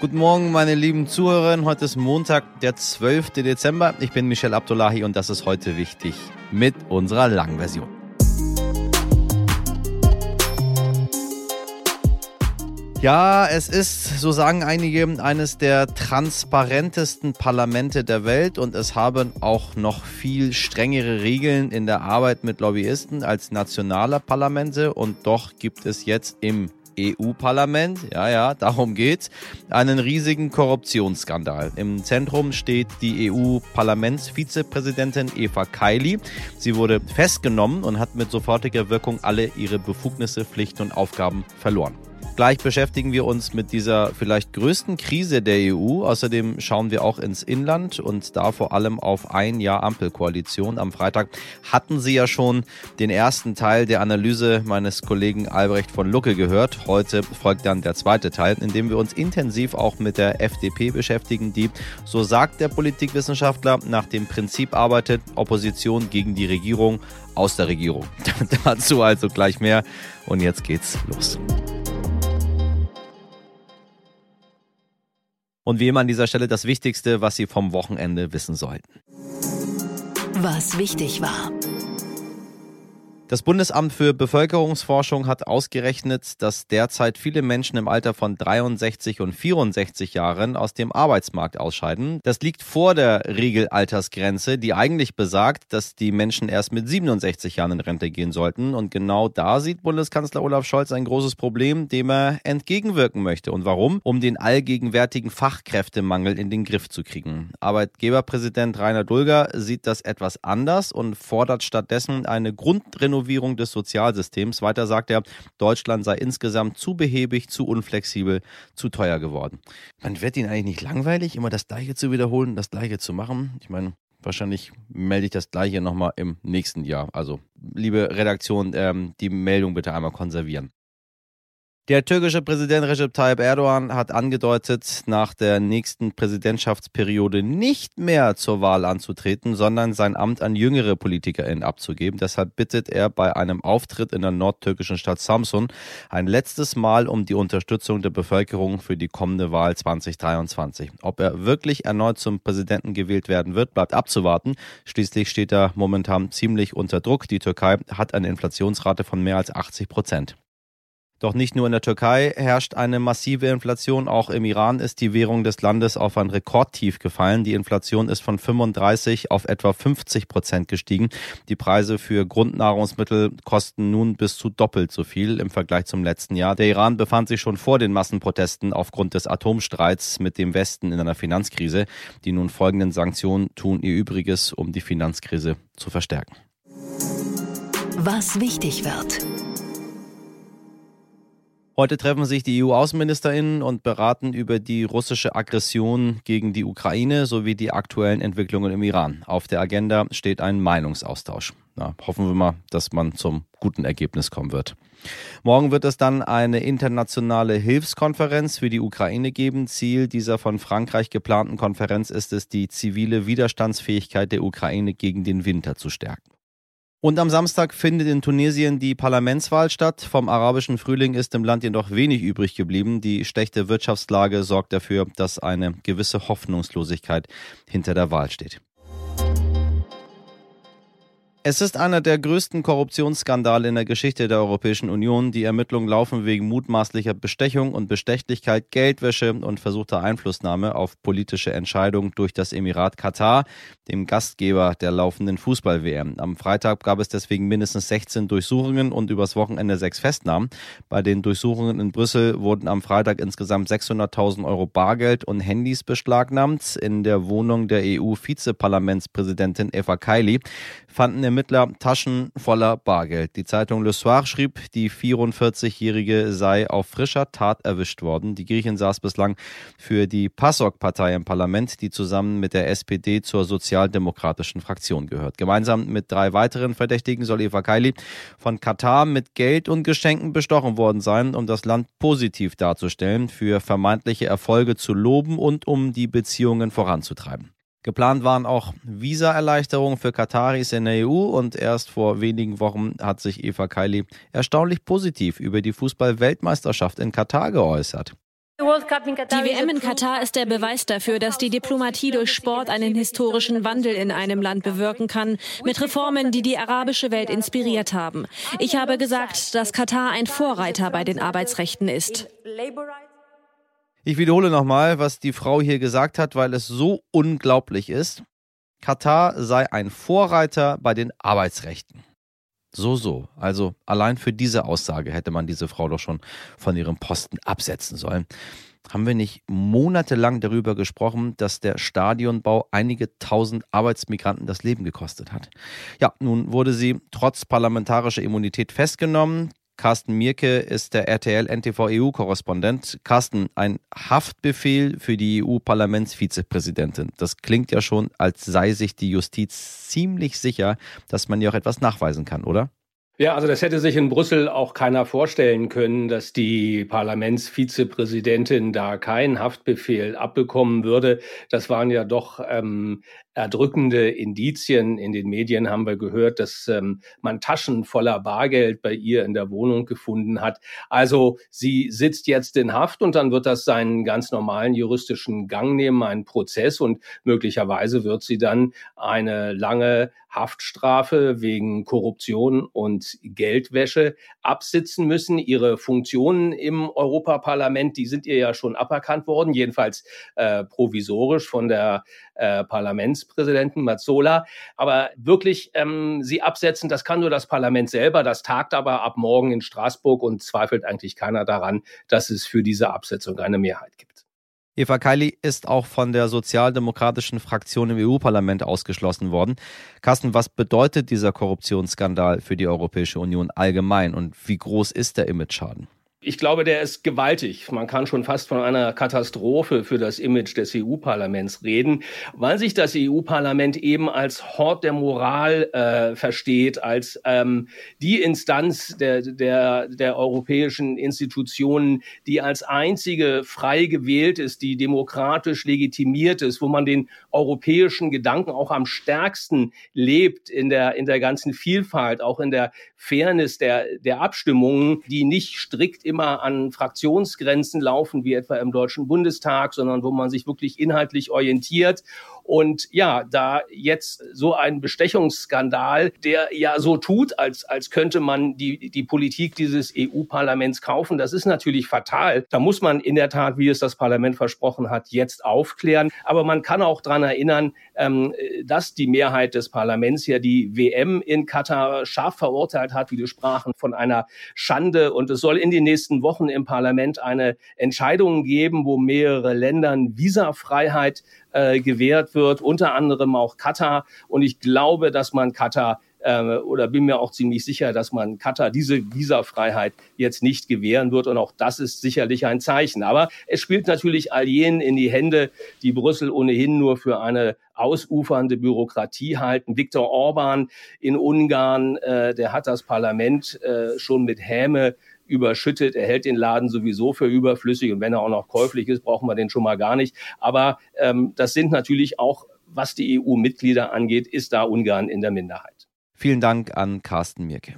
Guten Morgen, meine lieben Zuhörerinnen. Heute ist Montag, der 12. Dezember. Ich bin Michel Abdullahi und das ist heute wichtig mit unserer langen Version. Ja, es ist, so sagen einige, eines der transparentesten Parlamente der Welt und es haben auch noch viel strengere Regeln in der Arbeit mit Lobbyisten als nationale Parlamente und doch gibt es jetzt im EU-Parlament, ja, ja, darum geht's, einen riesigen Korruptionsskandal. Im Zentrum steht die EU-Parlamentsvizepräsidentin Eva Kaili. Sie wurde festgenommen und hat mit sofortiger Wirkung alle ihre Befugnisse, Pflichten und Aufgaben verloren. Gleich beschäftigen wir uns mit dieser vielleicht größten Krise der EU. Außerdem schauen wir auch ins Inland und da vor allem auf ein Jahr Ampelkoalition. Am Freitag hatten Sie ja schon den ersten Teil der Analyse meines Kollegen Albrecht von Lucke gehört. Heute folgt dann der zweite Teil, in dem wir uns intensiv auch mit der FDP beschäftigen, die, so sagt der Politikwissenschaftler, nach dem Prinzip arbeitet, Opposition gegen die Regierung aus der Regierung. Dazu also gleich mehr. Und jetzt geht's los. Und wie immer an dieser Stelle das Wichtigste, was Sie vom Wochenende wissen sollten. Was wichtig war. Das Bundesamt für Bevölkerungsforschung hat ausgerechnet, dass derzeit viele Menschen im Alter von 63 und 64 Jahren aus dem Arbeitsmarkt ausscheiden. Das liegt vor der Regelaltersgrenze, die eigentlich besagt, dass die Menschen erst mit 67 Jahren in Rente gehen sollten. Und genau da sieht Bundeskanzler Olaf Scholz ein großes Problem, dem er entgegenwirken möchte. Und warum? Um den allgegenwärtigen Fachkräftemangel in den Griff zu kriegen. Arbeitgeberpräsident Rainer Dulger sieht das etwas anders und fordert stattdessen eine Grundrenovierung Renovierung des Sozialsystems. Weiter sagt er, Deutschland sei insgesamt zu behäbig, zu unflexibel, zu teuer geworden. Man wird ihn eigentlich nicht langweilig, immer das Gleiche zu wiederholen, das Gleiche zu machen. Ich meine, Wahrscheinlich melde ich das gleiche nochmal im nächsten Jahr. Also, liebe Redaktion, ähm, die Meldung bitte einmal konservieren. Der türkische Präsident Recep Tayyip Erdogan hat angedeutet, nach der nächsten Präsidentschaftsperiode nicht mehr zur Wahl anzutreten, sondern sein Amt an jüngere PolitikerInnen abzugeben. Deshalb bittet er bei einem Auftritt in der nordtürkischen Stadt Samsun ein letztes Mal um die Unterstützung der Bevölkerung für die kommende Wahl 2023. Ob er wirklich erneut zum Präsidenten gewählt werden wird, bleibt abzuwarten. Schließlich steht er momentan ziemlich unter Druck. Die Türkei hat eine Inflationsrate von mehr als 80 Prozent. Doch nicht nur in der Türkei herrscht eine massive Inflation, auch im Iran ist die Währung des Landes auf ein Rekordtief gefallen. Die Inflation ist von 35 auf etwa 50 Prozent gestiegen. Die Preise für Grundnahrungsmittel kosten nun bis zu doppelt so viel im Vergleich zum letzten Jahr. Der Iran befand sich schon vor den Massenprotesten aufgrund des Atomstreits mit dem Westen in einer Finanzkrise. Die nun folgenden Sanktionen tun ihr Übriges, um die Finanzkrise zu verstärken. Was wichtig wird. Heute treffen sich die EU-Außenministerinnen und beraten über die russische Aggression gegen die Ukraine sowie die aktuellen Entwicklungen im Iran. Auf der Agenda steht ein Meinungsaustausch. Na, hoffen wir mal, dass man zum guten Ergebnis kommen wird. Morgen wird es dann eine internationale Hilfskonferenz für die Ukraine geben. Ziel dieser von Frankreich geplanten Konferenz ist es, die zivile Widerstandsfähigkeit der Ukraine gegen den Winter zu stärken. Und am Samstag findet in Tunesien die Parlamentswahl statt. Vom arabischen Frühling ist im Land jedoch wenig übrig geblieben. Die schlechte Wirtschaftslage sorgt dafür, dass eine gewisse Hoffnungslosigkeit hinter der Wahl steht. Es ist einer der größten Korruptionsskandale in der Geschichte der Europäischen Union. Die Ermittlungen laufen wegen mutmaßlicher Bestechung und Bestechlichkeit, Geldwäsche und versuchter Einflussnahme auf politische Entscheidungen durch das Emirat Katar, dem Gastgeber der laufenden Fußball-WM. Am Freitag gab es deswegen mindestens 16 Durchsuchungen und übers Wochenende sechs Festnahmen. Bei den Durchsuchungen in Brüssel wurden am Freitag insgesamt 600.000 Euro Bargeld und Handys beschlagnahmt. In der Wohnung der EU-Vizeparlamentspräsidentin Eva Kaili fanden Ermittler Taschen voller Bargeld. Die Zeitung Le Soir schrieb, die 44-Jährige sei auf frischer Tat erwischt worden. Die Griechin saß bislang für die PASOK-Partei im Parlament, die zusammen mit der SPD zur sozialdemokratischen Fraktion gehört. Gemeinsam mit drei weiteren Verdächtigen soll Eva Kaili von Katar mit Geld und Geschenken bestochen worden sein, um das Land positiv darzustellen, für vermeintliche Erfolge zu loben und um die Beziehungen voranzutreiben. Geplant waren auch Visaerleichterungen für Kataris in der EU und erst vor wenigen Wochen hat sich Eva Kaili erstaunlich positiv über die Fußball-Weltmeisterschaft in Katar geäußert. Die WM in Katar ist der Beweis dafür, dass die Diplomatie durch Sport einen historischen Wandel in einem Land bewirken kann, mit Reformen, die die arabische Welt inspiriert haben. Ich habe gesagt, dass Katar ein Vorreiter bei den Arbeitsrechten ist. Ich wiederhole nochmal, was die Frau hier gesagt hat, weil es so unglaublich ist. Katar sei ein Vorreiter bei den Arbeitsrechten. So, so. Also allein für diese Aussage hätte man diese Frau doch schon von ihrem Posten absetzen sollen. Haben wir nicht monatelang darüber gesprochen, dass der Stadionbau einige tausend Arbeitsmigranten das Leben gekostet hat? Ja, nun wurde sie trotz parlamentarischer Immunität festgenommen. Carsten Mierke ist der RTL-NTV-EU-Korrespondent. Carsten, ein Haftbefehl für die EU-Parlamentsvizepräsidentin. Das klingt ja schon, als sei sich die Justiz ziemlich sicher, dass man ihr auch etwas nachweisen kann, oder? Ja, also das hätte sich in Brüssel auch keiner vorstellen können, dass die Parlamentsvizepräsidentin da keinen Haftbefehl abbekommen würde. Das waren ja doch ähm, erdrückende Indizien. In den Medien haben wir gehört, dass ähm, man Taschen voller Bargeld bei ihr in der Wohnung gefunden hat. Also sie sitzt jetzt in Haft und dann wird das seinen ganz normalen juristischen Gang nehmen, einen Prozess und möglicherweise wird sie dann eine lange Haftstrafe wegen Korruption und Geldwäsche absitzen müssen. Ihre Funktionen im Europaparlament, die sind ihr ja schon aberkannt worden, jedenfalls äh, provisorisch von der äh, Parlamentspräsidenten Mazzola. Aber wirklich ähm, sie absetzen, das kann nur das Parlament selber. Das tagt aber ab morgen in Straßburg und zweifelt eigentlich keiner daran, dass es für diese Absetzung eine Mehrheit gibt. Eva Kaili ist auch von der sozialdemokratischen Fraktion im EU-Parlament ausgeschlossen worden. Carsten, was bedeutet dieser Korruptionsskandal für die Europäische Union allgemein und wie groß ist der Image-Schaden? Ich glaube, der ist gewaltig. Man kann schon fast von einer Katastrophe für das Image des EU-Parlaments reden, weil sich das EU-Parlament eben als Hort der Moral äh, versteht, als ähm, die Instanz der, der, der europäischen Institutionen, die als einzige frei gewählt ist, die demokratisch legitimiert ist, wo man den europäischen Gedanken auch am stärksten lebt in der, in der ganzen Vielfalt, auch in der Fairness der, der Abstimmungen, die nicht strikt immer an Fraktionsgrenzen laufen, wie etwa im Deutschen Bundestag, sondern wo man sich wirklich inhaltlich orientiert und ja, da jetzt so ein Bestechungsskandal, der ja so tut, als, als könnte man die, die Politik dieses EU-Parlaments kaufen, das ist natürlich fatal. Da muss man in der Tat, wie es das Parlament versprochen hat, jetzt aufklären. Aber man kann auch daran erinnern, ähm, dass die Mehrheit des Parlaments ja die WM in Katar scharf verurteilt hat, wie die sprachen, von einer Schande. Und es soll in den nächsten Wochen im Parlament eine Entscheidung geben, wo mehrere Ländern Visafreiheit äh, gewährt wird, unter anderem auch Katar. Und ich glaube, dass man Katar äh, oder bin mir auch ziemlich sicher, dass man Katar diese Visafreiheit jetzt nicht gewähren wird. Und auch das ist sicherlich ein Zeichen. Aber es spielt natürlich all jenen in die Hände, die Brüssel ohnehin nur für eine ausufernde Bürokratie halten. Viktor Orban in Ungarn, äh, der hat das Parlament äh, schon mit Häme überschüttet. Er hält den Laden sowieso für überflüssig und wenn er auch noch käuflich ist, brauchen wir den schon mal gar nicht. Aber ähm, das sind natürlich auch, was die EU-Mitglieder angeht, ist da Ungarn in der Minderheit. Vielen Dank an Carsten Mirke.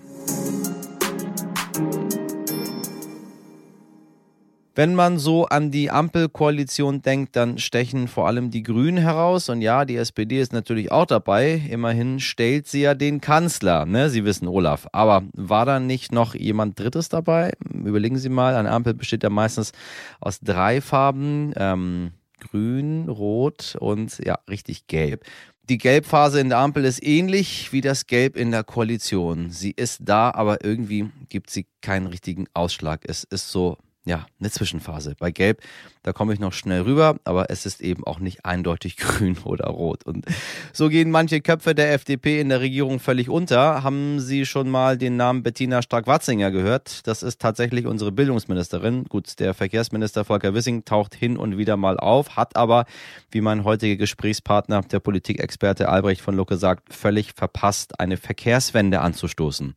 Wenn man so an die Ampelkoalition denkt, dann stechen vor allem die Grünen heraus. Und ja, die SPD ist natürlich auch dabei. Immerhin stellt sie ja den Kanzler. Ne? Sie wissen, Olaf. Aber war da nicht noch jemand Drittes dabei? Überlegen Sie mal, eine Ampel besteht ja meistens aus drei Farben. Ähm, grün, rot und ja, richtig gelb. Die Gelbphase in der Ampel ist ähnlich wie das Gelb in der Koalition. Sie ist da, aber irgendwie gibt sie keinen richtigen Ausschlag. Es ist so ja, eine Zwischenphase. Bei Gelb, da komme ich noch schnell rüber, aber es ist eben auch nicht eindeutig grün oder rot. Und so gehen manche Köpfe der FDP in der Regierung völlig unter. Haben Sie schon mal den Namen Bettina Stark-Watzinger gehört? Das ist tatsächlich unsere Bildungsministerin. Gut, der Verkehrsminister Volker Wissing taucht hin und wieder mal auf, hat aber, wie mein heutiger Gesprächspartner, der Politikexperte Albrecht von Lucke sagt, völlig verpasst, eine Verkehrswende anzustoßen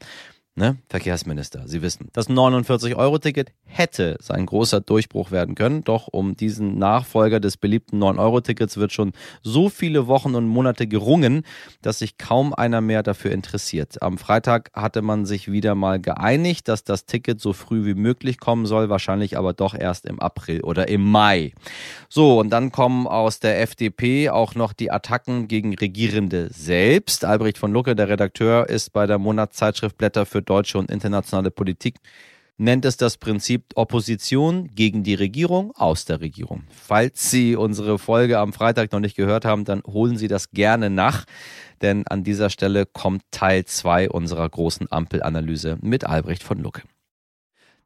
ne, Verkehrsminister, Sie wissen, das 49-Euro-Ticket hätte sein großer Durchbruch werden können. Doch um diesen Nachfolger des beliebten 9-Euro-Tickets wird schon so viele Wochen und Monate gerungen, dass sich kaum einer mehr dafür interessiert. Am Freitag hatte man sich wieder mal geeinigt, dass das Ticket so früh wie möglich kommen soll, wahrscheinlich aber doch erst im April oder im Mai. So, und dann kommen aus der FDP auch noch die Attacken gegen Regierende selbst. Albrecht von Lucke, der Redakteur, ist bei der Monatszeitschrift Blätter für deutsche und internationale Politik nennt es das Prinzip Opposition gegen die Regierung aus der Regierung. Falls Sie unsere Folge am Freitag noch nicht gehört haben, dann holen Sie das gerne nach, denn an dieser Stelle kommt Teil 2 unserer großen Ampelanalyse mit Albrecht von Lucke.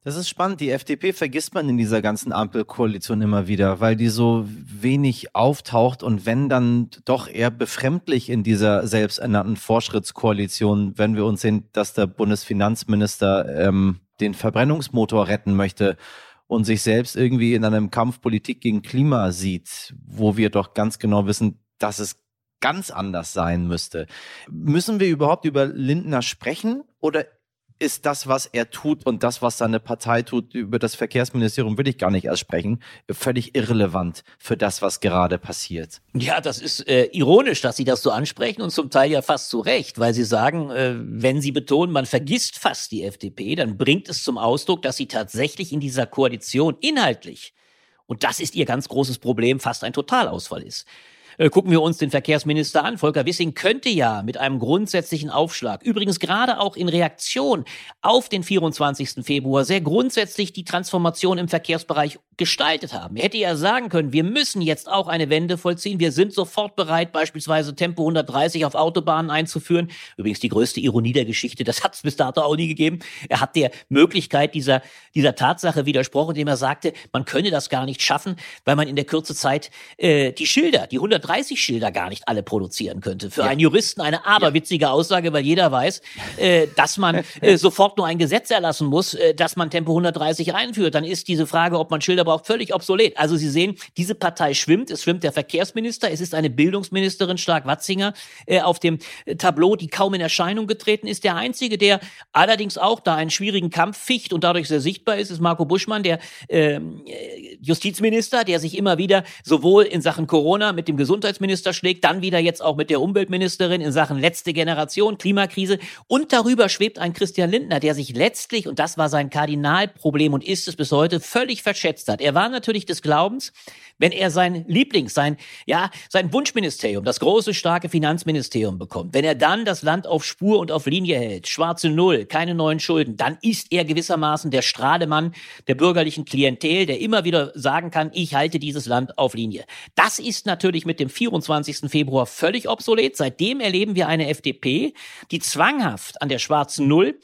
Das ist spannend. Die FDP vergisst man in dieser ganzen Ampelkoalition immer wieder, weil die so wenig auftaucht und wenn dann doch eher befremdlich in dieser selbsternannten Fortschrittskoalition, wenn wir uns sehen, dass der Bundesfinanzminister ähm, den Verbrennungsmotor retten möchte und sich selbst irgendwie in einem Kampf Politik gegen Klima sieht, wo wir doch ganz genau wissen, dass es ganz anders sein müsste. Müssen wir überhaupt über Lindner sprechen oder ist das, was er tut und das, was seine Partei tut, über das Verkehrsministerium will ich gar nicht erst sprechen, völlig irrelevant für das, was gerade passiert. Ja, das ist äh, ironisch, dass Sie das so ansprechen und zum Teil ja fast zu Recht, weil Sie sagen, äh, wenn Sie betonen, man vergisst fast die FDP, dann bringt es zum Ausdruck, dass sie tatsächlich in dieser Koalition inhaltlich, und das ist ihr ganz großes Problem, fast ein Totalausfall ist. Äh, gucken wir uns den Verkehrsminister an. Volker Wissing könnte ja mit einem grundsätzlichen Aufschlag, übrigens gerade auch in Reaktion auf den 24. Februar, sehr grundsätzlich die Transformation im Verkehrsbereich gestaltet haben. Er hätte ja sagen können, wir müssen jetzt auch eine Wende vollziehen. Wir sind sofort bereit, beispielsweise Tempo 130 auf Autobahnen einzuführen. Übrigens die größte Ironie der Geschichte, das hat es bis dato auch nie gegeben. Er hat der Möglichkeit dieser, dieser Tatsache widersprochen, indem er sagte, man könne das gar nicht schaffen, weil man in der Kürze Zeit äh, die Schilder, die 130 30 Schilder gar nicht alle produzieren könnte. Für ja. einen Juristen eine aberwitzige ja. Aussage, weil jeder weiß, äh, dass man äh, sofort nur ein Gesetz erlassen muss, äh, dass man Tempo 130 einführt. Dann ist diese Frage, ob man Schilder braucht, völlig obsolet. Also Sie sehen, diese Partei schwimmt. Es schwimmt der Verkehrsminister. Es ist eine Bildungsministerin, Stark-Watzinger, äh, auf dem Tableau, die kaum in Erscheinung getreten ist. Der einzige, der allerdings auch da einen schwierigen Kampf ficht und dadurch sehr sichtbar ist, ist Marco Buschmann, der ähm, äh, Justizminister, der sich immer wieder sowohl in Sachen Corona mit dem Gesundheits Gesundheitsminister schlägt, dann wieder jetzt auch mit der Umweltministerin in Sachen letzte Generation, Klimakrise. Und darüber schwebt ein Christian Lindner, der sich letztlich, und das war sein Kardinalproblem und ist es bis heute, völlig verschätzt hat. Er war natürlich des Glaubens, wenn er sein Lieblings, sein, ja, sein Wunschministerium, das große, starke Finanzministerium bekommt, wenn er dann das Land auf Spur und auf Linie hält, schwarze Null, keine neuen Schulden, dann ist er gewissermaßen der Strahlemann der bürgerlichen Klientel, der immer wieder sagen kann, ich halte dieses Land auf Linie. Das ist natürlich mit dem 24. Februar völlig obsolet. Seitdem erleben wir eine FDP, die zwanghaft an der schwarzen Null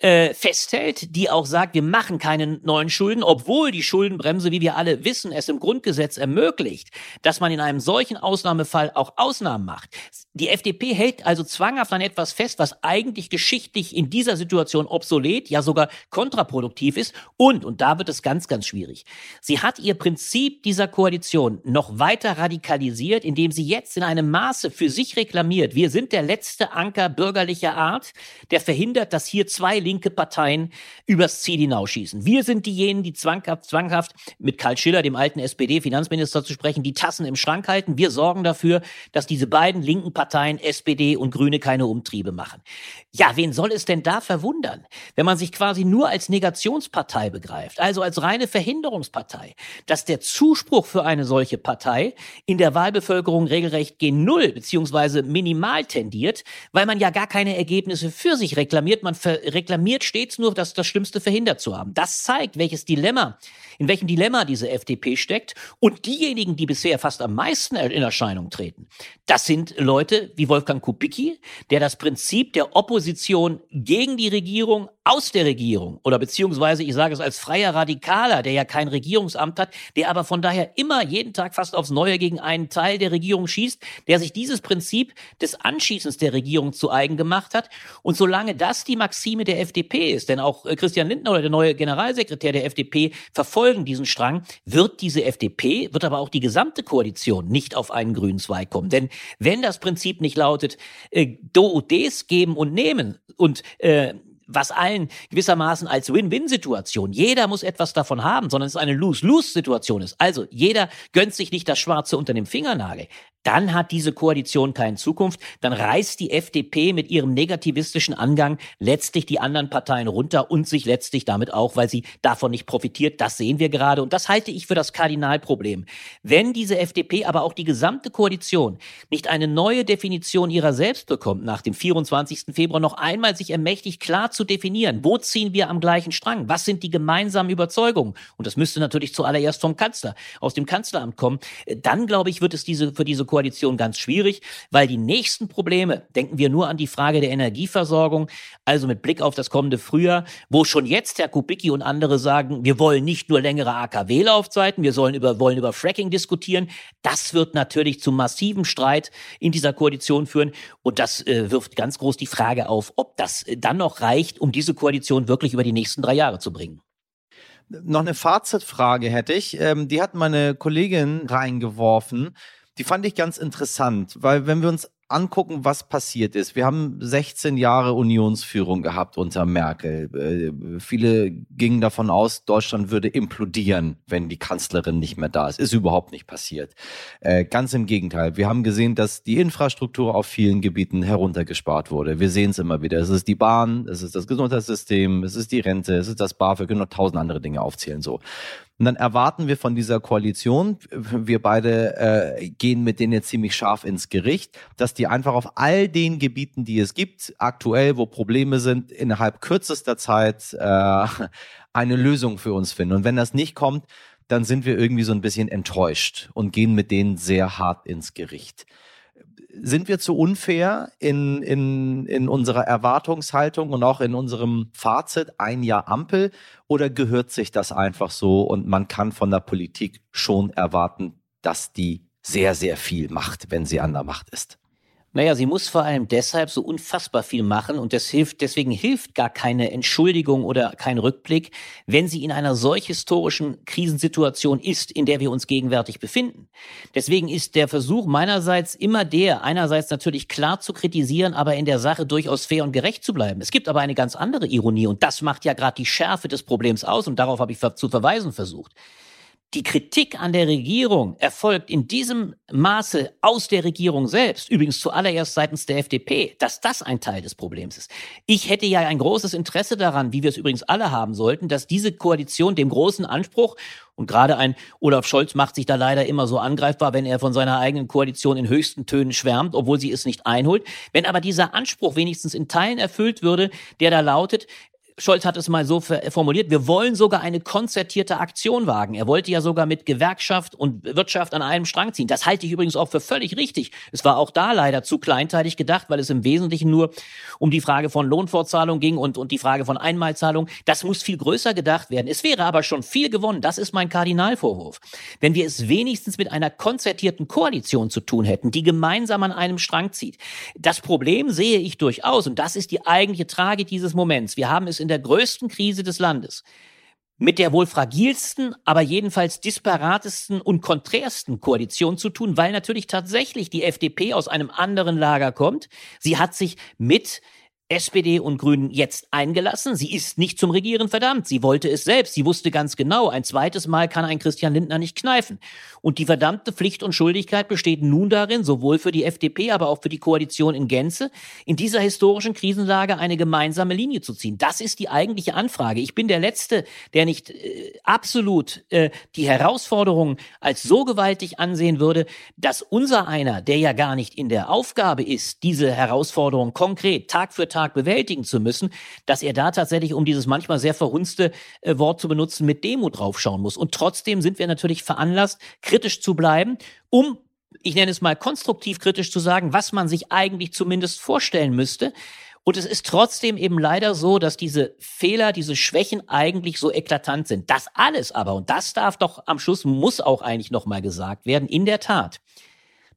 äh, festhält, die auch sagt, wir machen keine neuen Schulden, obwohl die Schuldenbremse, wie wir alle wissen, es im Grundgesetz ermöglicht, dass man in einem solchen Ausnahmefall auch Ausnahmen macht. Die FDP hält also zwanghaft an etwas fest, was eigentlich geschichtlich in dieser Situation obsolet, ja sogar kontraproduktiv ist. Und, und da wird es ganz, ganz schwierig, sie hat ihr Prinzip dieser Koalition noch weiter radikalisiert, indem sie jetzt in einem Maße für sich reklamiert, wir sind der letzte Anker bürgerlicher Art, der verhindert, dass hier zwei linke Parteien übers Ziel hinausschießen. Wir sind diejenigen, die zwanghaft, zwanghaft mit Karl Schiller, dem alten SPD-Finanzminister zu sprechen, die Tassen im Schrank halten. Wir sorgen dafür, dass diese beiden linken Parteien, SPD und Grüne, keine Umtriebe machen. Ja, wen soll es denn da verwundern, wenn man sich quasi nur als Negationspartei begreift, also als reine Verhinderungspartei, dass der Zuspruch für eine solche Partei in der Wahlbevölkerung regelrecht gen Null beziehungsweise minimal tendiert, weil man ja gar keine Ergebnisse für sich reklamiert. Man reklamiert reklamiert stets nur, das, das Schlimmste verhindert zu haben. Das zeigt, welches Dilemma, in welchem Dilemma diese FDP steckt. Und diejenigen, die bisher fast am meisten in Erscheinung treten, das sind Leute wie Wolfgang Kubicki, der das Prinzip der Opposition gegen die Regierung aus der Regierung oder beziehungsweise ich sage es als freier Radikaler, der ja kein Regierungsamt hat, der aber von daher immer jeden Tag fast aufs Neue gegen einen Teil der Regierung schießt, der sich dieses Prinzip des Anschießens der Regierung zu eigen gemacht hat. Und solange das die Maxime der FDP ist, denn auch äh, Christian Lindner oder der neue Generalsekretär der FDP verfolgen diesen Strang, wird diese FDP, wird aber auch die gesamte Koalition nicht auf einen grünen Zweig kommen. Denn wenn das Prinzip nicht lautet, äh, Do und Des geben und nehmen und äh, was allen gewissermaßen als Win-Win-Situation, jeder muss etwas davon haben, sondern es eine Lose-Lose-Situation ist. Also jeder gönnt sich nicht das Schwarze unter dem Fingernagel dann hat diese Koalition keine Zukunft. Dann reißt die FDP mit ihrem negativistischen Angang letztlich die anderen Parteien runter und sich letztlich damit auch, weil sie davon nicht profitiert. Das sehen wir gerade. Und das halte ich für das Kardinalproblem. Wenn diese FDP, aber auch die gesamte Koalition nicht eine neue Definition ihrer selbst bekommt, nach dem 24. Februar noch einmal sich ermächtigt, klar zu definieren, wo ziehen wir am gleichen Strang? Was sind die gemeinsamen Überzeugungen? Und das müsste natürlich zuallererst vom Kanzler, aus dem Kanzleramt kommen. Dann, glaube ich, wird es diese, für diese Koalition ganz schwierig, weil die nächsten Probleme, denken wir nur an die Frage der Energieversorgung, also mit Blick auf das kommende Frühjahr, wo schon jetzt Herr Kubicki und andere sagen, wir wollen nicht nur längere AKW-Laufzeiten, wir sollen über, wollen über Fracking diskutieren. Das wird natürlich zu massivem Streit in dieser Koalition führen und das äh, wirft ganz groß die Frage auf, ob das dann noch reicht, um diese Koalition wirklich über die nächsten drei Jahre zu bringen noch eine Fazitfrage hätte ich. Ähm, die hat meine Kollegin reingeworfen die fand ich ganz interessant, weil wenn wir uns angucken, was passiert ist. Wir haben 16 Jahre Unionsführung gehabt unter Merkel. Äh, viele gingen davon aus, Deutschland würde implodieren, wenn die Kanzlerin nicht mehr da ist. Ist überhaupt nicht passiert. Äh, ganz im Gegenteil. Wir haben gesehen, dass die Infrastruktur auf vielen Gebieten heruntergespart wurde. Wir sehen es immer wieder. Es ist die Bahn, es ist das Gesundheitssystem, es ist die Rente, es ist das BAföG, können noch tausend andere Dinge aufzählen so. Und dann erwarten wir von dieser Koalition, wir beide äh, gehen mit denen jetzt ziemlich scharf ins Gericht, dass die einfach auf all den Gebieten, die es gibt, aktuell, wo Probleme sind, innerhalb kürzester Zeit äh, eine Lösung für uns finden. Und wenn das nicht kommt, dann sind wir irgendwie so ein bisschen enttäuscht und gehen mit denen sehr hart ins Gericht sind wir zu unfair in, in, in unserer Erwartungshaltung und auch in unserem Fazit ein Jahr Ampel oder gehört sich das einfach so und man kann von der Politik schon erwarten, dass die sehr, sehr viel macht, wenn sie an der Macht ist? Naja, sie muss vor allem deshalb so unfassbar viel machen und das hilft, deswegen hilft gar keine Entschuldigung oder kein Rückblick, wenn sie in einer solch historischen Krisensituation ist, in der wir uns gegenwärtig befinden. Deswegen ist der Versuch meinerseits immer der, einerseits natürlich klar zu kritisieren, aber in der Sache durchaus fair und gerecht zu bleiben. Es gibt aber eine ganz andere Ironie und das macht ja gerade die Schärfe des Problems aus und darauf habe ich zu verweisen versucht. Die Kritik an der Regierung erfolgt in diesem Maße aus der Regierung selbst, übrigens zuallererst seitens der FDP, dass das ein Teil des Problems ist. Ich hätte ja ein großes Interesse daran, wie wir es übrigens alle haben sollten, dass diese Koalition dem großen Anspruch und gerade ein Olaf Scholz macht sich da leider immer so angreifbar, wenn er von seiner eigenen Koalition in höchsten Tönen schwärmt, obwohl sie es nicht einholt. Wenn aber dieser Anspruch wenigstens in Teilen erfüllt würde, der da lautet, Scholz hat es mal so formuliert, wir wollen sogar eine konzertierte Aktion wagen. Er wollte ja sogar mit Gewerkschaft und Wirtschaft an einem Strang ziehen. Das halte ich übrigens auch für völlig richtig. Es war auch da leider zu kleinteilig gedacht, weil es im Wesentlichen nur um die Frage von Lohnfortzahlung ging und, und die Frage von Einmalzahlung. Das muss viel größer gedacht werden. Es wäre aber schon viel gewonnen. Das ist mein Kardinalvorwurf. Wenn wir es wenigstens mit einer konzertierten Koalition zu tun hätten, die gemeinsam an einem Strang zieht. Das Problem sehe ich durchaus und das ist die eigentliche Tragik dieses Moments. Wir haben es in der größten Krise des Landes mit der wohl fragilsten, aber jedenfalls disparatesten und konträrsten Koalition zu tun, weil natürlich tatsächlich die FDP aus einem anderen Lager kommt. Sie hat sich mit SPD und Grünen jetzt eingelassen. Sie ist nicht zum Regieren verdammt. Sie wollte es selbst. Sie wusste ganz genau, ein zweites Mal kann ein Christian Lindner nicht kneifen. Und die verdammte Pflicht und Schuldigkeit besteht nun darin, sowohl für die FDP, aber auch für die Koalition in Gänze, in dieser historischen Krisenlage eine gemeinsame Linie zu ziehen. Das ist die eigentliche Anfrage. Ich bin der Letzte, der nicht äh, absolut äh, die Herausforderungen als so gewaltig ansehen würde, dass unser einer, der ja gar nicht in der Aufgabe ist, diese Herausforderung konkret Tag für Tag Tag bewältigen zu müssen, dass er da tatsächlich, um dieses manchmal sehr verhunzte äh, Wort zu benutzen, mit Demo draufschauen muss. Und trotzdem sind wir natürlich veranlasst, kritisch zu bleiben, um ich nenne es mal konstruktiv kritisch zu sagen, was man sich eigentlich zumindest vorstellen müsste. Und es ist trotzdem eben leider so, dass diese Fehler, diese Schwächen eigentlich so eklatant sind. Das alles aber, und das darf doch am Schluss, muss auch eigentlich nochmal gesagt werden, in der Tat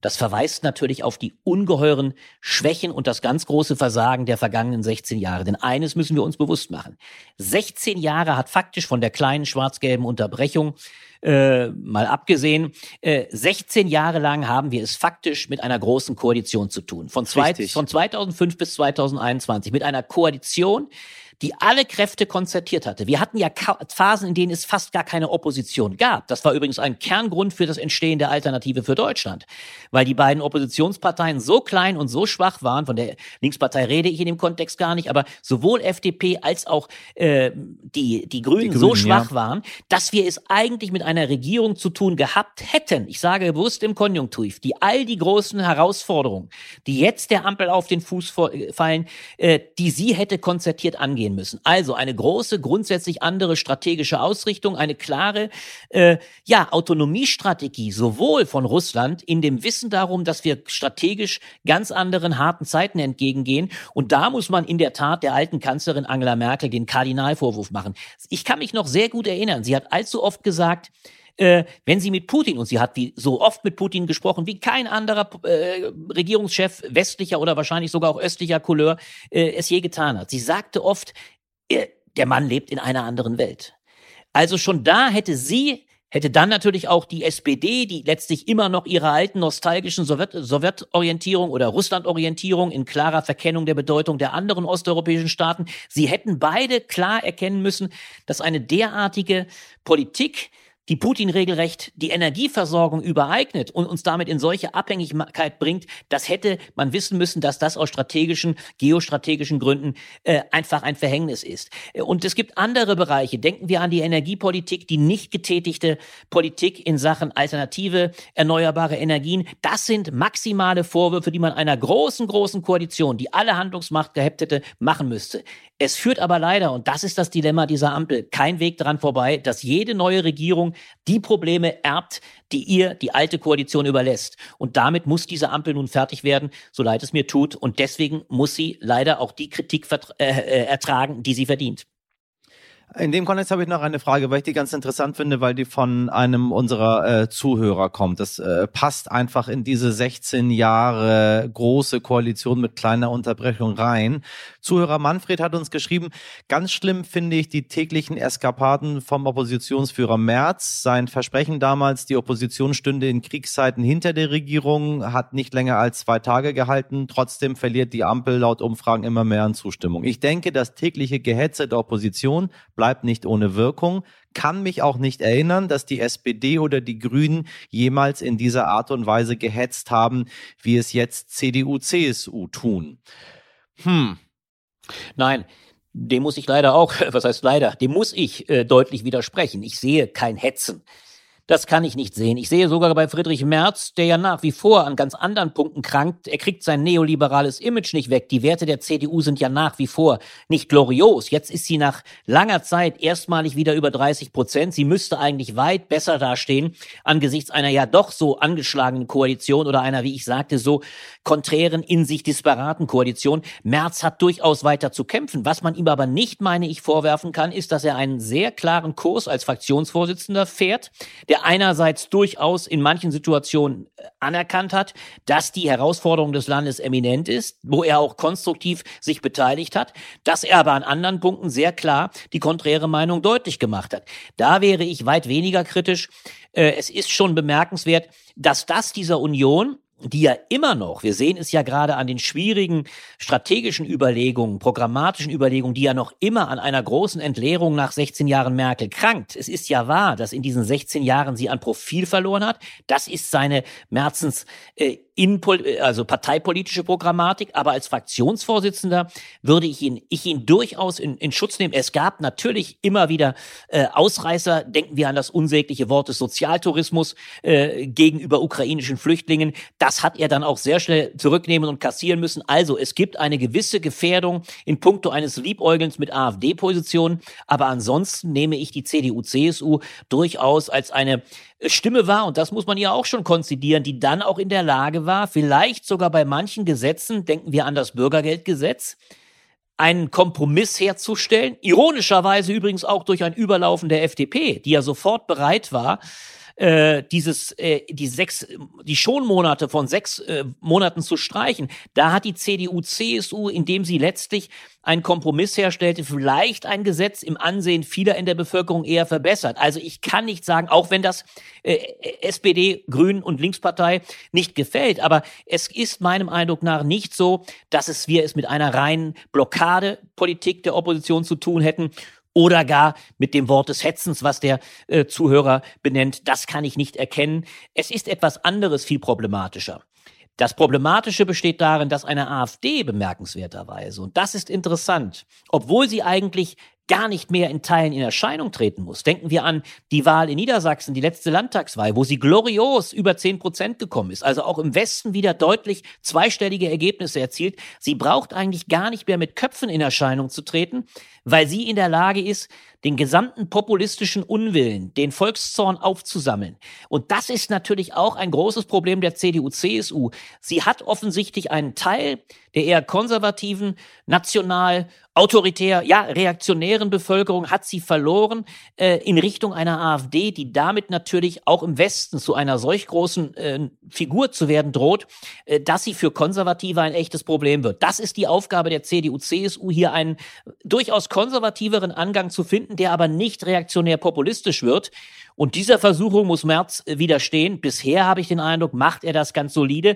das verweist natürlich auf die ungeheuren Schwächen und das ganz große Versagen der vergangenen 16 Jahre. Denn eines müssen wir uns bewusst machen. 16 Jahre hat faktisch von der kleinen schwarz-gelben Unterbrechung äh, mal abgesehen, äh, 16 Jahre lang haben wir es faktisch mit einer großen Koalition zu tun. Von, zwei, von 2005 bis 2021 mit einer Koalition, die alle Kräfte konzertiert hatte. Wir hatten ja Phasen, in denen es fast gar keine Opposition gab. Das war übrigens ein Kerngrund für das Entstehen der Alternative für Deutschland, weil die beiden Oppositionsparteien so klein und so schwach waren. Von der Linkspartei rede ich in dem Kontext gar nicht, aber sowohl FDP als auch äh, die, die, Grünen die Grünen so schwach ja. waren, dass wir es eigentlich mit einer Regierung zu tun gehabt hätten. Ich sage bewusst im Konjunktiv, die all die großen Herausforderungen, die jetzt der Ampel auf den Fuß fallen, äh, die sie hätte konzertiert angehen müssen. Also eine große, grundsätzlich andere strategische Ausrichtung, eine klare äh, ja, Autonomiestrategie, sowohl von Russland in dem Wissen darum, dass wir strategisch ganz anderen harten Zeiten entgegengehen. Und da muss man in der Tat der alten Kanzlerin Angela Merkel den Kardinalvorwurf machen. Ich kann mich noch sehr gut erinnern, sie hat allzu oft gesagt, äh, wenn sie mit Putin, und sie hat wie so oft mit Putin gesprochen, wie kein anderer äh, Regierungschef westlicher oder wahrscheinlich sogar auch östlicher Couleur äh, es je getan hat. Sie sagte oft, äh, der Mann lebt in einer anderen Welt. Also schon da hätte sie hätte dann natürlich auch die SPD, die letztlich immer noch ihre alten nostalgischen Sowjet Sowjetorientierung oder Russlandorientierung in klarer Verkennung der Bedeutung der anderen osteuropäischen Staaten, sie hätten beide klar erkennen müssen, dass eine derartige Politik die Putin regelrecht die Energieversorgung übereignet und uns damit in solche Abhängigkeit bringt, das hätte man wissen müssen, dass das aus strategischen, geostrategischen Gründen äh, einfach ein Verhängnis ist. Und es gibt andere Bereiche. Denken wir an die Energiepolitik, die nicht getätigte Politik in Sachen alternative erneuerbare Energien. Das sind maximale Vorwürfe, die man einer großen, großen Koalition, die alle Handlungsmacht gehabt hätte, machen müsste. Es führt aber leider, und das ist das Dilemma dieser Ampel, kein Weg daran vorbei, dass jede neue Regierung die Probleme erbt, die ihr die alte Koalition überlässt. Und damit muss diese Ampel nun fertig werden, so leid es mir tut. Und deswegen muss sie leider auch die Kritik äh, äh, ertragen, die sie verdient. In dem Kontext habe ich noch eine Frage, weil ich die ganz interessant finde, weil die von einem unserer äh, Zuhörer kommt. Das äh, passt einfach in diese 16 Jahre große Koalition mit kleiner Unterbrechung rein. Zuhörer Manfred hat uns geschrieben, ganz schlimm finde ich die täglichen Eskapaden vom Oppositionsführer Merz. Sein Versprechen damals, die Opposition stünde in Kriegszeiten hinter der Regierung, hat nicht länger als zwei Tage gehalten. Trotzdem verliert die Ampel laut Umfragen immer mehr an Zustimmung. Ich denke, das tägliche Gehetze der Opposition bleibt nicht ohne Wirkung. Kann mich auch nicht erinnern, dass die SPD oder die Grünen jemals in dieser Art und Weise gehetzt haben, wie es jetzt CDU, CSU tun. Hm. Nein, dem muss ich leider auch, was heißt leider, dem muss ich äh, deutlich widersprechen. Ich sehe kein Hetzen. Das kann ich nicht sehen. Ich sehe sogar bei Friedrich Merz, der ja nach wie vor an ganz anderen Punkten krankt, er kriegt sein neoliberales Image nicht weg. Die Werte der CDU sind ja nach wie vor nicht glorios. Jetzt ist sie nach langer Zeit erstmalig wieder über 30 Prozent. Sie müsste eigentlich weit besser dastehen angesichts einer ja doch so angeschlagenen Koalition oder einer, wie ich sagte, so konträren, in sich disparaten Koalition. Merz hat durchaus weiter zu kämpfen. Was man ihm aber nicht, meine ich, vorwerfen kann, ist, dass er einen sehr klaren Kurs als Fraktionsvorsitzender fährt, der einerseits durchaus in manchen Situationen äh, anerkannt hat, dass die Herausforderung des Landes eminent ist, wo er auch konstruktiv sich beteiligt hat, dass er aber an anderen Punkten sehr klar die konträre Meinung deutlich gemacht hat. Da wäre ich weit weniger kritisch. Äh, es ist schon bemerkenswert, dass das dieser Union die ja immer noch, wir sehen es ja gerade an den schwierigen strategischen Überlegungen, programmatischen Überlegungen, die ja noch immer an einer großen Entleerung nach 16 Jahren Merkel krankt. Es ist ja wahr, dass in diesen 16 Jahren sie an Profil verloren hat. Das ist seine Merzens äh, in, also parteipolitische Programmatik, aber als Fraktionsvorsitzender würde ich ihn, ich ihn durchaus in, in Schutz nehmen. Es gab natürlich immer wieder äh, Ausreißer. Denken wir an das unsägliche Wort des Sozialtourismus äh, gegenüber ukrainischen Flüchtlingen. Das hat er dann auch sehr schnell zurücknehmen und kassieren müssen. Also es gibt eine gewisse Gefährdung in puncto eines Liebäugelns mit AfD-Positionen. Aber ansonsten nehme ich die CDU-CSU durchaus als eine Stimme war, und das muss man ja auch schon konzidieren, die dann auch in der Lage war, vielleicht sogar bei manchen Gesetzen, denken wir an das Bürgergeldgesetz, einen Kompromiss herzustellen. Ironischerweise übrigens auch durch ein Überlaufen der FDP, die ja sofort bereit war, äh, dieses, äh, die sechs, die Schonmonate von sechs äh, Monaten zu streichen. Da hat die CDU, CSU, indem sie letztlich einen Kompromiss herstellte, vielleicht ein Gesetz im Ansehen vieler in der Bevölkerung eher verbessert. Also ich kann nicht sagen, auch wenn das äh, SPD, Grünen und Linkspartei nicht gefällt, aber es ist meinem Eindruck nach nicht so, dass es wir es mit einer reinen Blockadepolitik der Opposition zu tun hätten oder gar mit dem Wort des Hetzens, was der äh, Zuhörer benennt. Das kann ich nicht erkennen. Es ist etwas anderes viel problematischer. Das Problematische besteht darin, dass eine AfD bemerkenswerterweise, und das ist interessant, obwohl sie eigentlich gar nicht mehr in Teilen in Erscheinung treten muss. Denken wir an die Wahl in Niedersachsen, die letzte Landtagswahl, wo sie glorios über 10 Prozent gekommen ist, also auch im Westen wieder deutlich zweistellige Ergebnisse erzielt. Sie braucht eigentlich gar nicht mehr mit Köpfen in Erscheinung zu treten, weil sie in der Lage ist, den gesamten populistischen Unwillen, den Volkszorn aufzusammeln. Und das ist natürlich auch ein großes Problem der CDU-CSU. Sie hat offensichtlich einen Teil der eher konservativen, national, autoritär, ja, reaktionären Bevölkerung hat sie verloren äh, in Richtung einer AfD, die damit natürlich auch im Westen zu einer solch großen äh, Figur zu werden droht, äh, dass sie für Konservative ein echtes Problem wird. Das ist die Aufgabe der CDU-CSU, hier einen durchaus konservativeren Angang zu finden, der aber nicht reaktionär populistisch wird. Und dieser Versuchung muss Merz äh, widerstehen. Bisher habe ich den Eindruck, macht er das ganz solide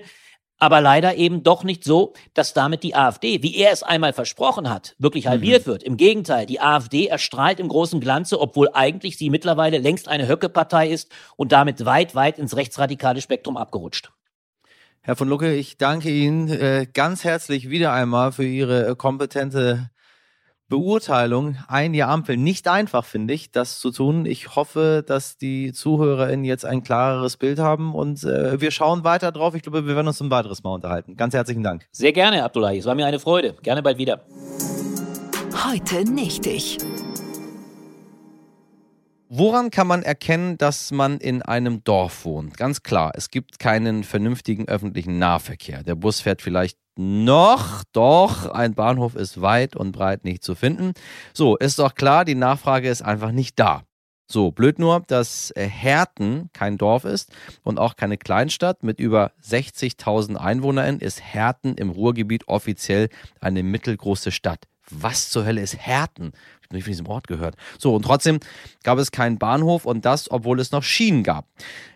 aber leider eben doch nicht so, dass damit die AfD, wie er es einmal versprochen hat, wirklich mhm. halbiert mhm. wird. Im Gegenteil, die AfD erstrahlt im großen Glanze, obwohl eigentlich sie mittlerweile längst eine Höcke-Partei ist und damit weit, weit ins rechtsradikale Spektrum abgerutscht. Herr von Lucke, ich danke Ihnen äh, ganz herzlich wieder einmal für Ihre kompetente Beurteilung, ein Jahr Ampel. Nicht einfach, finde ich, das zu tun. Ich hoffe, dass die ZuhörerInnen jetzt ein klareres Bild haben und äh, wir schauen weiter drauf. Ich glaube, wir werden uns ein weiteres Mal unterhalten. Ganz herzlichen Dank. Sehr gerne, Abdullahi. Es war mir eine Freude. Gerne bald wieder. Heute nicht ich. Woran kann man erkennen, dass man in einem Dorf wohnt? Ganz klar, es gibt keinen vernünftigen öffentlichen Nahverkehr. Der Bus fährt vielleicht noch, doch, ein Bahnhof ist weit und breit nicht zu finden. So, ist doch klar, die Nachfrage ist einfach nicht da. So, blöd nur, dass äh, Herten kein Dorf ist und auch keine Kleinstadt. Mit über 60.000 EinwohnerInnen ist Herten im Ruhrgebiet offiziell eine mittelgroße Stadt. Was zur Hölle ist Herten? Nicht von diesem Ort gehört. So, und trotzdem gab es keinen Bahnhof und das, obwohl es noch Schienen gab.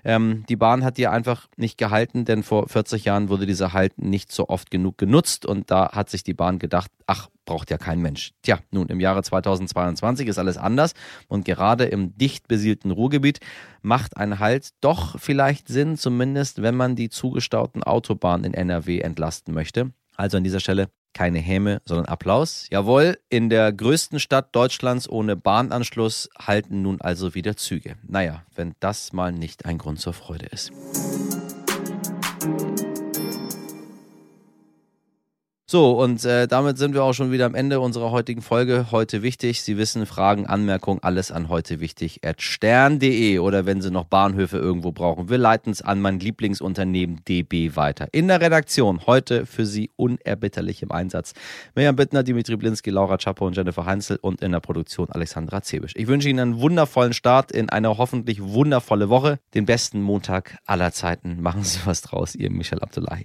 Ähm, die Bahn hat die einfach nicht gehalten, denn vor 40 Jahren wurde dieser Halt nicht so oft genug genutzt und da hat sich die Bahn gedacht, ach, braucht ja kein Mensch. Tja, nun, im Jahre 2022 ist alles anders und gerade im dicht besiedelten Ruhrgebiet macht ein Halt doch vielleicht Sinn, zumindest wenn man die zugestauten Autobahnen in NRW entlasten möchte. Also an dieser Stelle keine Häme, sondern Applaus. Jawohl, in der größten Stadt Deutschlands ohne Bahnanschluss halten nun also wieder Züge. Naja, wenn das mal nicht ein Grund zur Freude ist. So, und äh, damit sind wir auch schon wieder am Ende unserer heutigen Folge. Heute wichtig. Sie wissen, Fragen, Anmerkungen, alles an heute wichtig at stern.de oder wenn Sie noch Bahnhöfe irgendwo brauchen. Wir leiten es an mein Lieblingsunternehmen DB weiter. In der Redaktion heute für Sie unerbitterlich im Einsatz. Mirjam Bittner, Dimitri Blinski, Laura Czapo und Jennifer Heinzel und in der Produktion Alexandra Zebisch. Ich wünsche Ihnen einen wundervollen Start in eine hoffentlich wundervolle Woche. Den besten Montag aller Zeiten. Machen Sie was draus, Ihr Michel Abdullahi.